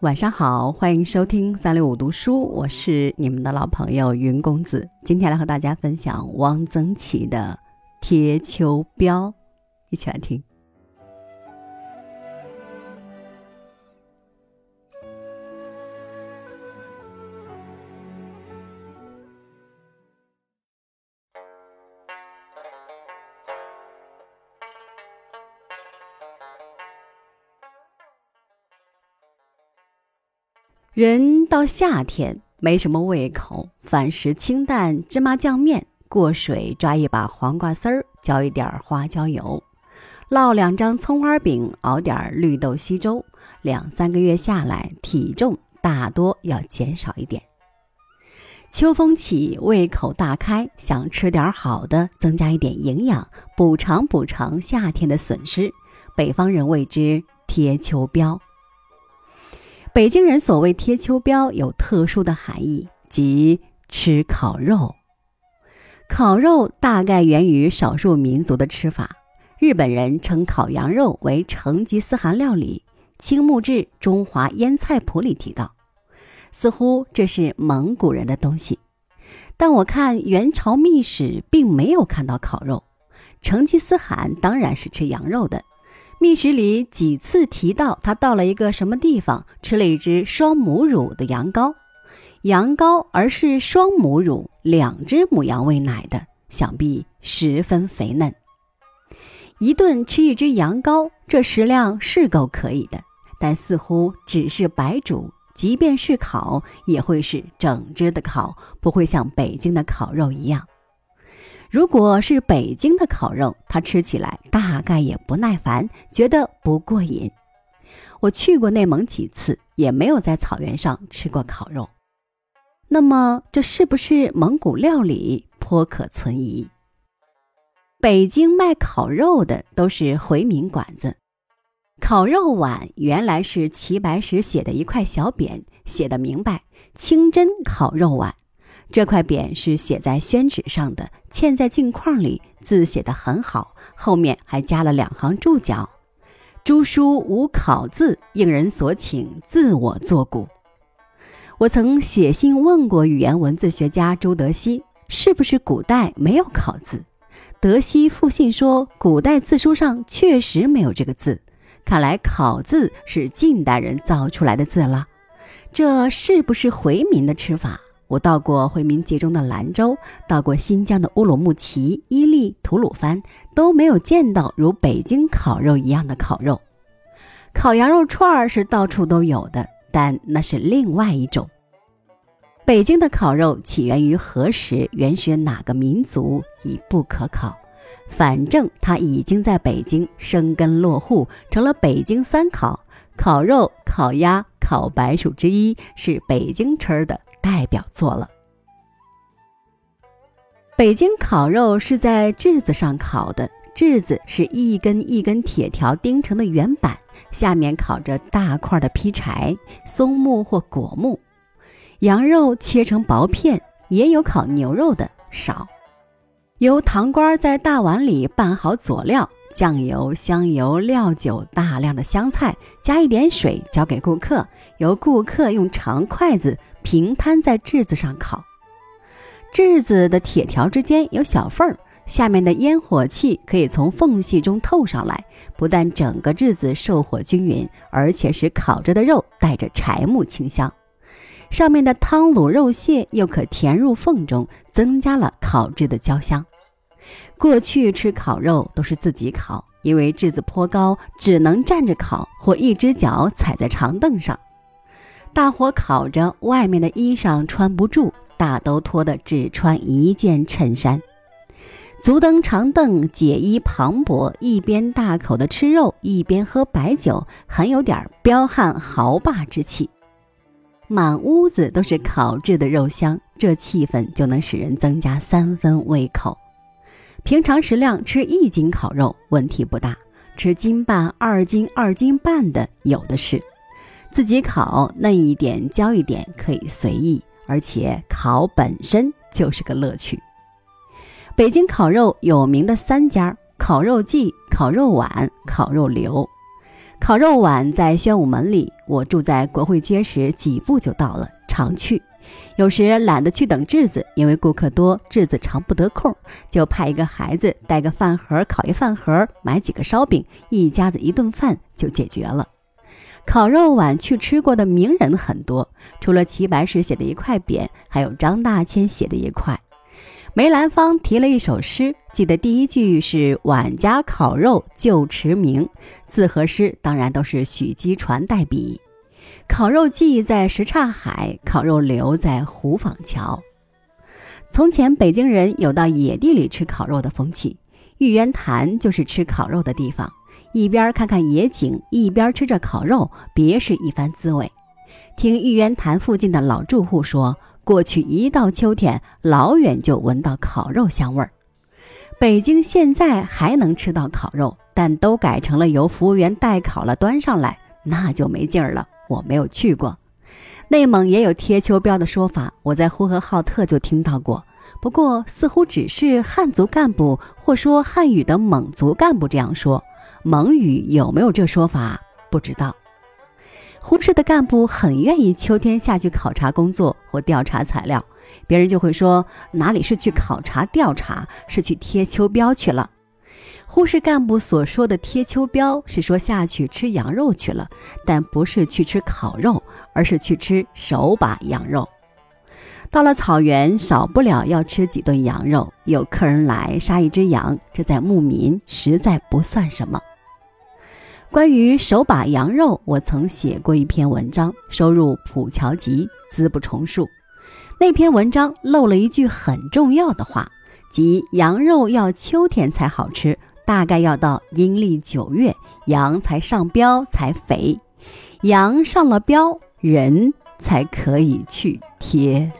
晚上好，欢迎收听三六五读书，我是你们的老朋友云公子。今天来和大家分享汪曾祺的《贴秋膘》，一起来听。人到夏天没什么胃口，反食清淡，芝麻酱面，过水抓一把黄瓜丝儿，浇一点花椒油，烙两张葱花饼，熬点绿豆稀粥，两三个月下来，体重大多要减少一点。秋风起，胃口大开，想吃点好的，增加一点营养，补偿补偿夏天的损失。北方人谓之贴秋膘。北京人所谓贴秋膘有特殊的含义，即吃烤肉。烤肉大概源于少数民族的吃法。日本人称烤羊肉为成吉思汗料理，《青木志·中华腌菜谱》里提到，似乎这是蒙古人的东西。但我看元朝秘史并没有看到烤肉。成吉思汗当然是吃羊肉的。密史里几次提到，他到了一个什么地方，吃了一只双母乳的羊羔，羊羔而是双母乳，两只母羊喂奶的，想必十分肥嫩。一顿吃一只羊羔，这食量是够可以的，但似乎只是白煮，即便是烤，也会是整只的烤，不会像北京的烤肉一样。如果是北京的烤肉，他吃起来大概也不耐烦，觉得不过瘾。我去过内蒙几次，也没有在草原上吃过烤肉。那么，这是不是蒙古料理？颇可存疑。北京卖烤肉的都是回民馆子，烤肉碗原来是齐白石写的一块小匾，写的明白：“清真烤肉碗。”这块匾是写在宣纸上的，嵌在镜框里，字写得很好，后面还加了两行注脚：“朱书无考字，应人所请，自我作古。”我曾写信问过语言文字学家朱德熙，是不是古代没有考字？德熙复信说，古代字书上确实没有这个字，看来考字是近代人造出来的字了。这是不是回民的吃法？我到过回民集中的兰州，到过新疆的乌鲁木齐、伊犁、吐鲁番，都没有见到如北京烤肉一样的烤肉。烤羊肉串儿是到处都有的，但那是另外一种。北京的烤肉起源于何时？原始哪个民族已不可考。反正它已经在北京生根落户，成了北京三烤：烤肉、烤鸭、烤白薯之一，是北京吃的。代表作了。北京烤肉是在炙子上烤的，炙子是一根一根铁条钉成的圆板，下面烤着大块的劈柴，松木或果木。羊肉切成薄片，也有烤牛肉的，少。由堂倌在大碗里拌好佐料，酱油、香油、料酒，大量的香菜，加一点水，交给顾客，由顾客用长筷子。平摊在炙子上烤，炙子的铁条之间有小缝儿，下面的烟火气可以从缝隙中透上来，不但整个炙子受火均匀，而且使烤着的肉带着柴木清香。上面的汤卤肉屑又可填入缝中，增加了烤制的焦香。过去吃烤肉都是自己烤，因为炙子颇高，只能站着烤或一只脚踩在长凳上。大火烤着，外面的衣裳穿不住，大都脱得只穿一件衬衫。足蹬长凳，解衣磅礴，一边大口的吃肉，一边喝白酒，很有点彪悍豪霸之气。满屋子都是烤制的肉香，这气氛就能使人增加三分胃口。平常食量吃一斤烤肉问题不大，吃斤半、二斤、二斤半的有的是。自己烤嫩一点、焦一点可以随意，而且烤本身就是个乐趣。北京烤肉有名的三家：烤肉季、烤肉碗、烤肉流。烤肉碗在宣武门里，我住在国会街时几步就到了，常去。有时懒得去等质子，因为顾客多，质子常不得空，就派一个孩子带个饭盒，烤一饭盒，买几个烧饼，一家子一顿饭就解决了。烤肉碗去吃过的名人很多，除了齐白石写的一块匾，还有张大千写的一块。梅兰芳提了一首诗，记得第一句是“碗家烤肉旧驰名”，字和诗当然都是许基传代笔。烤肉季在什刹海，烤肉流在虎坊桥。从前北京人有到野地里吃烤肉的风气，玉渊潭就是吃烤肉的地方。一边看看野景，一边吃着烤肉，别是一番滋味。听玉渊潭附近的老住户说，过去一到秋天，老远就闻到烤肉香味儿。北京现在还能吃到烤肉，但都改成了由服务员代烤了端上来，那就没劲儿了。我没有去过。内蒙也有贴秋膘的说法，我在呼和浩特就听到过，不过似乎只是汉族干部或说汉语的蒙族干部这样说。蒙语有没有这说法？不知道。呼市的干部很愿意秋天下去考察工作或调查材料，别人就会说哪里是去考察调查，是去贴秋膘去了。呼市干部所说的贴秋膘是说下去吃羊肉去了，但不是去吃烤肉，而是去吃手把羊肉。到了草原，少不了要吃几顿羊肉。有客人来杀一只羊，这在牧民实在不算什么。关于手把羊肉，我曾写过一篇文章，收入《普桥集》，资不重述。那篇文章漏了一句很重要的话，即羊肉要秋天才好吃，大概要到阴历九月，羊才上膘才肥，羊上了膘，人才可以去贴。